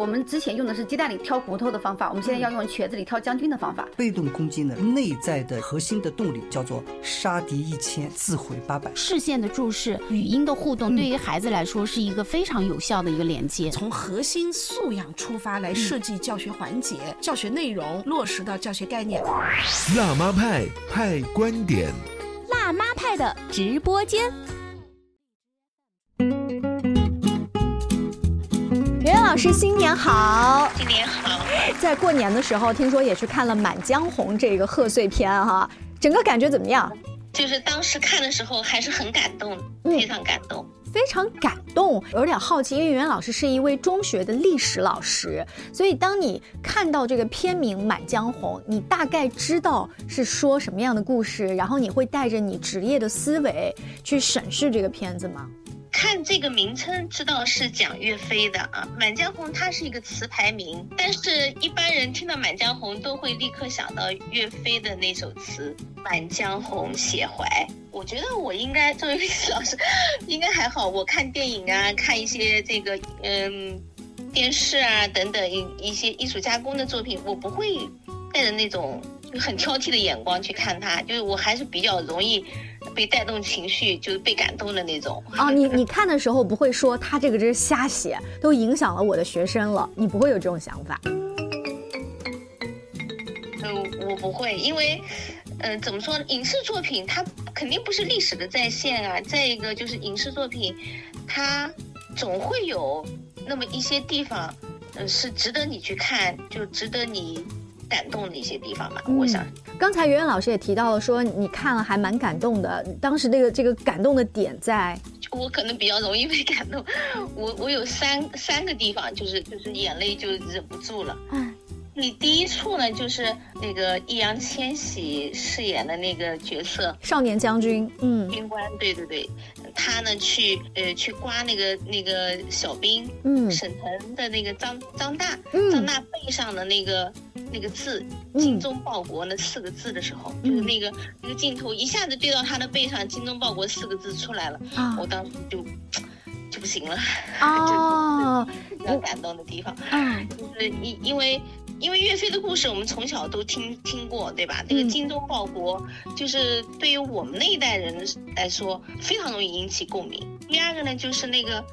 我们之前用的是鸡蛋里挑骨头的方法，我们现在要用瘸子里挑将军的方法。被动攻击呢，内在的核心的动力叫做杀敌一千，自毁八百。视线的注视、语音的互动，对于孩子来说是一个非常有效的一个连接。从核心素养出发来设计教学环节、教学内容，落实到教学概念。辣妈派派观点，辣妈派的直播间。老师，新年好！新年好！在过年的时候，听说也去看了《满江红》这个贺岁片哈，整个感觉怎么样？就是当时看的时候还是很感动，非常感动，非常感动。有点好奇，因为圆圆老师是一位中学的历史老师，所以当你看到这个片名《满江红》，你大概知道是说什么样的故事，然后你会带着你职业的思维去审视这个片子吗？看这个名称，知道是讲岳飞的啊，《满江红》它是一个词牌名，但是一般人听到《满江红》都会立刻想到岳飞的那首词《满江红·写怀》。我觉得我应该作为历史老师，应该还好。我看电影啊，看一些这个嗯电视啊等等一一些艺术加工的作品，我不会带着那种很挑剔的眼光去看他，就是我还是比较容易。被带动情绪，就是被感动的那种啊！你你看的时候不会说他这个真是瞎写，都影响了我的学生了，你不会有这种想法？嗯，我不会，因为，嗯，怎么说呢？影视作品它肯定不是历史的再现啊。再一个就是影视作品，它总会有那么一些地方，嗯，是值得你去看，就值得你。感动的一些地方吧，我想。刚才圆圆老师也提到了，说你看了还蛮感动的。当时这个这个感动的点在，我可能比较容易被感动。我我有三三个地方，就是就是眼泪就忍不住了。嗯。你第一处呢，就是那个易烊千玺饰演的那个角色少年将军，嗯，军官，对对对，他呢去呃去刮那个那个小兵，嗯，沈腾的那个张张大，嗯张大背上的那个那个字“精忠报国”那四个字的时候，就是那个那个镜头一下子对到他的背上“精忠报国”四个字出来了，我当时就就不行了，哦，比较感动的地方，嗯，就是因因为。因为岳飞的故事我们从小都听听过，对吧？那个精忠报国，就是对于我们那一代人来说非常容易引起共鸣。第二个呢，就是那个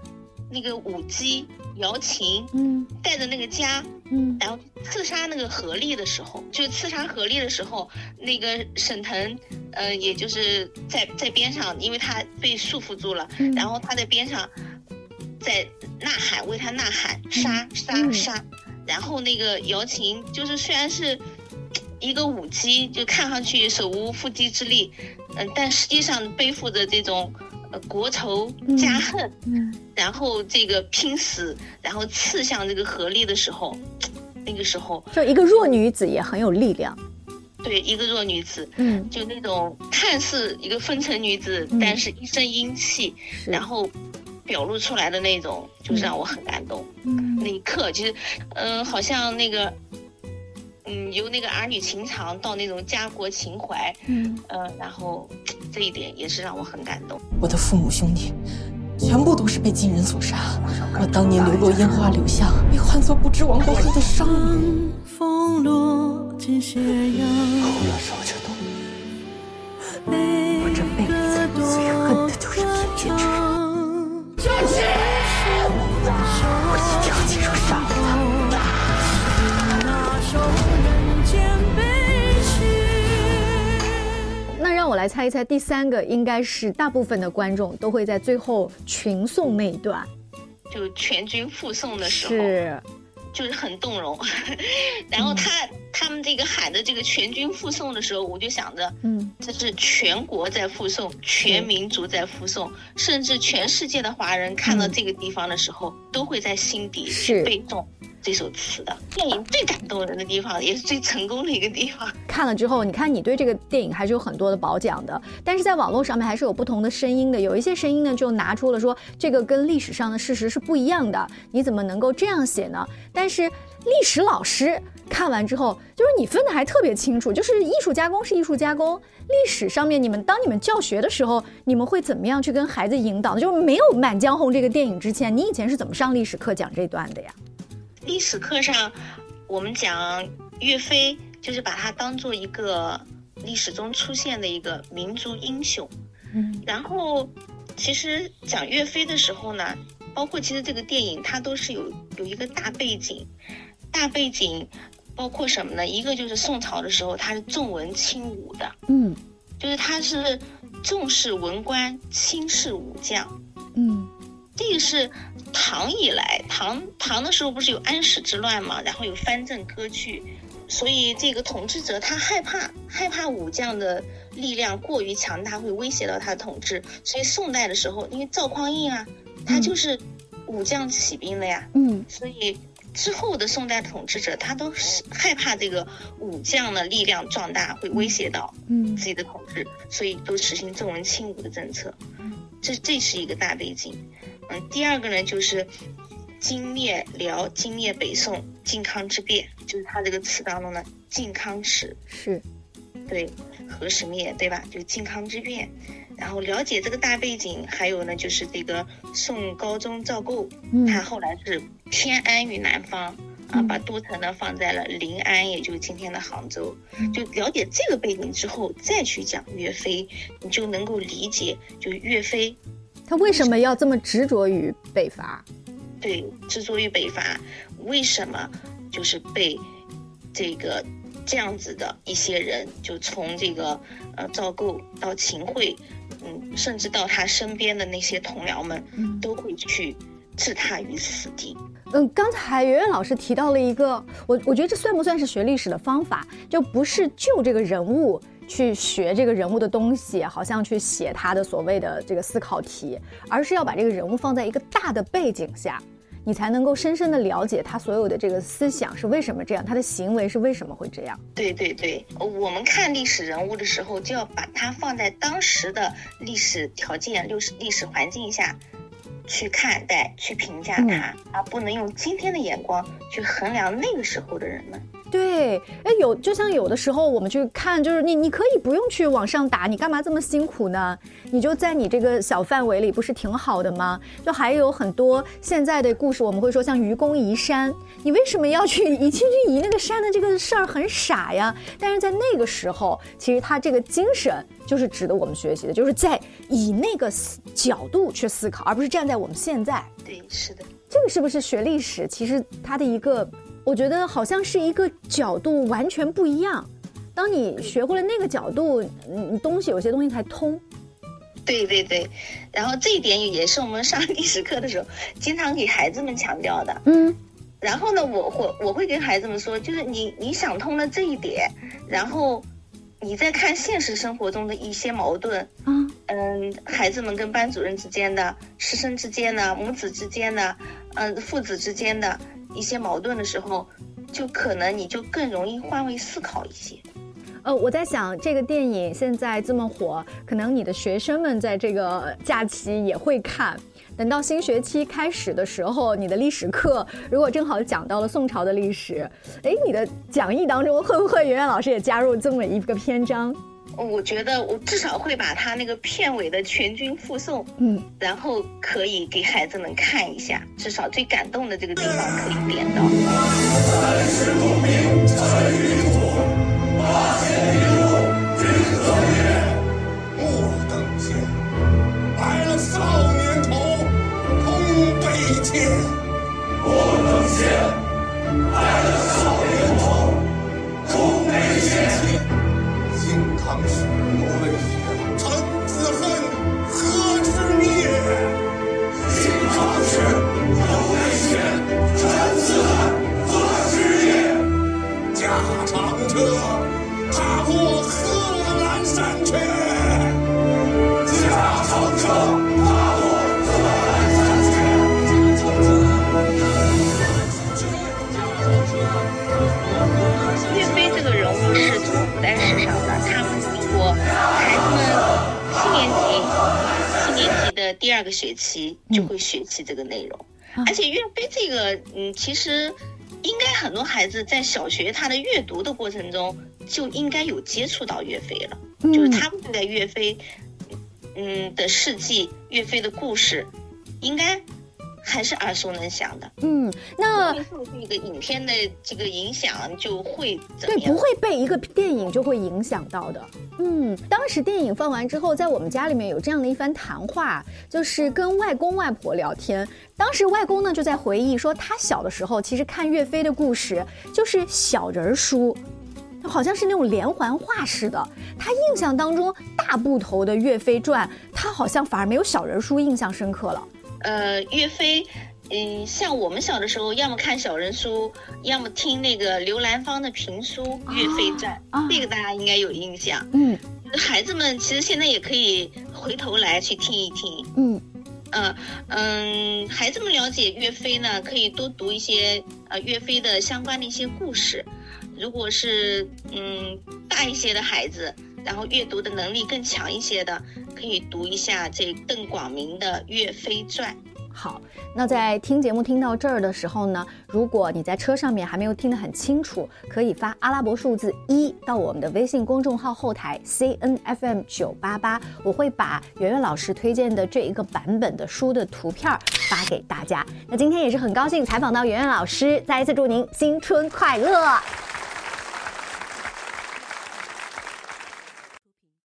那个舞姬瑶琴，嗯，带着那个家，嗯，然后刺杀那个何力的时候，就刺杀何力的时候，那个沈腾，呃，也就是在在边上，因为他被束缚住了，然后他在边上在呐喊，为他呐喊，杀杀杀。然后那个姚琴就是虽然是一个舞姬，就看上去手无缚鸡之力，嗯，但实际上背负着这种呃国仇家恨，嗯，然后这个拼死，然后刺向这个何力的时候，那个时候就一个弱女子也很有力量，对，一个弱女子，嗯，就那种看似一个风尘女子，但是一身英气，然后。表露出来的那种，就是让我很感动。嗯，那一刻，其实，嗯，好像那个，嗯，由那个儿女情长到那种家国情怀，嗯，呃，然后这一点也是让我很感动。我的父母兄弟，全部都是被金人所杀。我当年流落烟花柳巷，被唤作不知亡国恨的商女。风落尽斜阳，哭了手就一猜，第三个应该是大部分的观众都会在最后群送那一段，就全军覆送的时候。是。就是很动容，然后他他们这个喊的这个全军覆送的时候，我就想着，嗯，这是全国在附送，全民族在附送，甚至全世界的华人看到这个地方的时候，都会在心底去背诵。这首词的电影最感动人的地方，也是最成功的一个地方。看了之后，你看你对这个电影还是有很多的褒奖的，但是在网络上面还是有不同的声音的。有一些声音呢，就拿出了说这个跟历史上的事实是不一样的，你怎么能够这样写呢？但是历史老师看完之后，就是你分的还特别清楚，就是艺术加工是艺术加工，历史上面你们当你们教学的时候，你们会怎么样去跟孩子引导？就是没有《满江红》这个电影之前，你以前是怎么上历史课讲这段的呀？历史课上，我们讲岳飞，就是把他当做一个历史中出现的一个民族英雄。嗯，然后其实讲岳飞的时候呢，包括其实这个电影它都是有有一个大背景，大背景包括什么呢？一个就是宋朝的时候，他是重文轻武的，嗯，就是他是重视文官，轻视武将，嗯。这个是唐以来，唐唐的时候不是有安史之乱嘛，然后有藩镇割据，所以这个统治者他害怕害怕武将的力量过于强大，会威胁到他的统治。所以宋代的时候，因为赵匡胤啊，他就是武将起兵的呀，嗯，所以之后的宋代统治者他都是害怕这个武将的力量壮大会威胁到嗯自己的统治，所以都实行重文轻武的政策。这这是一个大背景。嗯，第二个呢，就是金灭辽、金灭北宋、靖康之变，就是他这个词当中的靖康耻是，对，何时灭，对吧？就是靖康之变。然后了解这个大背景，还有呢，就是这个宋高宗赵构，他后来是偏安于南方啊，把都城呢放在了临安，也就是今天的杭州。就了解这个背景之后，再去讲岳飞，你就能够理解，就岳飞。他为什么要这么执着于北伐？对，执着于北伐，为什么就是被这个这样子的一些人，就从这个呃赵构到秦桧，嗯，甚至到他身边的那些同僚们，都会去置他于死地。嗯，刚才圆圆老师提到了一个，我我觉得这算不算是学历史的方法？就不是就这个人物。去学这个人物的东西，好像去写他的所谓的这个思考题，而是要把这个人物放在一个大的背景下，你才能够深深的了解他所有的这个思想是为什么这样，他的行为是为什么会这样。对对对，我们看历史人物的时候，就要把它放在当时的历史条件、历史历史环境下去看待、去评价他，而不能用今天的眼光去衡量那个时候的人们。对，哎，有就像有的时候我们去看，就是你你可以不用去往上打，你干嘛这么辛苦呢？你就在你这个小范围里，不是挺好的吗？就还有很多现在的故事，我们会说像愚公移山，你为什么要去移？其实移那个山的这个事儿很傻呀。但是在那个时候，其实他这个精神就是值得我们学习的，就是在以那个角度去思考，而不是站在我们现在。对，是的，这个是不是学历史？其实它的一个。我觉得好像是一个角度完全不一样。当你学会了那个角度，嗯，东西有些东西才通。对对对，然后这一点也是我们上历史课的时候经常给孩子们强调的。嗯。然后呢，我会我会跟孩子们说，就是你你想通了这一点，然后你再看现实生活中的一些矛盾。嗯。嗯，孩子们跟班主任之间的、师生之间的、母子之间的、嗯，父子之间的。一些矛盾的时候，就可能你就更容易换位思考一些。呃，我在想，这个电影现在这么火，可能你的学生们在这个假期也会看。等到新学期开始的时候，你的历史课如果正好讲到了宋朝的历史，哎，你的讲义当中会不会圆圆老师也加入这么一个篇章？我觉得我至少会把他那个片尾的全军覆送，嗯，然后可以给孩子们看一下，至少最感动的这个地方可以点到。三第二个学期就会学习这个内容，而且岳飞这个，嗯，其实应该很多孩子在小学他的阅读的过程中就应该有接触到岳飞了，就是他们在岳飞，嗯的事迹、岳飞的故事，应该还是耳熟能详的。嗯，那受这个影片的这个影响就会怎对，不会被一个电影就会影响到的。嗯，当时电影放完之后，在我们家里面有这样的一番谈话，就是跟外公外婆聊天。当时外公呢就在回忆说，他小的时候其实看岳飞的故事就是小人书。好像是那种连环画似的。他印象当中大部头的《岳飞传》，他好像反而没有小人书印象深刻了。呃，岳飞，嗯，像我们小的时候，要么看小人书，要么听那个刘兰芳的评书《岳飞传》，这个大家应该有印象。嗯，孩子们其实现在也可以回头来去听一听。嗯，嗯嗯，孩子们了解岳飞呢，可以多读一些呃岳飞的相关的一些故事。如果是嗯大一些的孩子，然后阅读的能力更强一些的，可以读一下这邓广明的《岳飞传》。好，那在听节目听到这儿的时候呢，如果你在车上面还没有听得很清楚，可以发阿拉伯数字一到我们的微信公众号后台 C N F M 九八八，我会把圆圆老师推荐的这一个版本的书的图片发给大家。那今天也是很高兴采访到圆圆老师，再一次祝您新春快乐。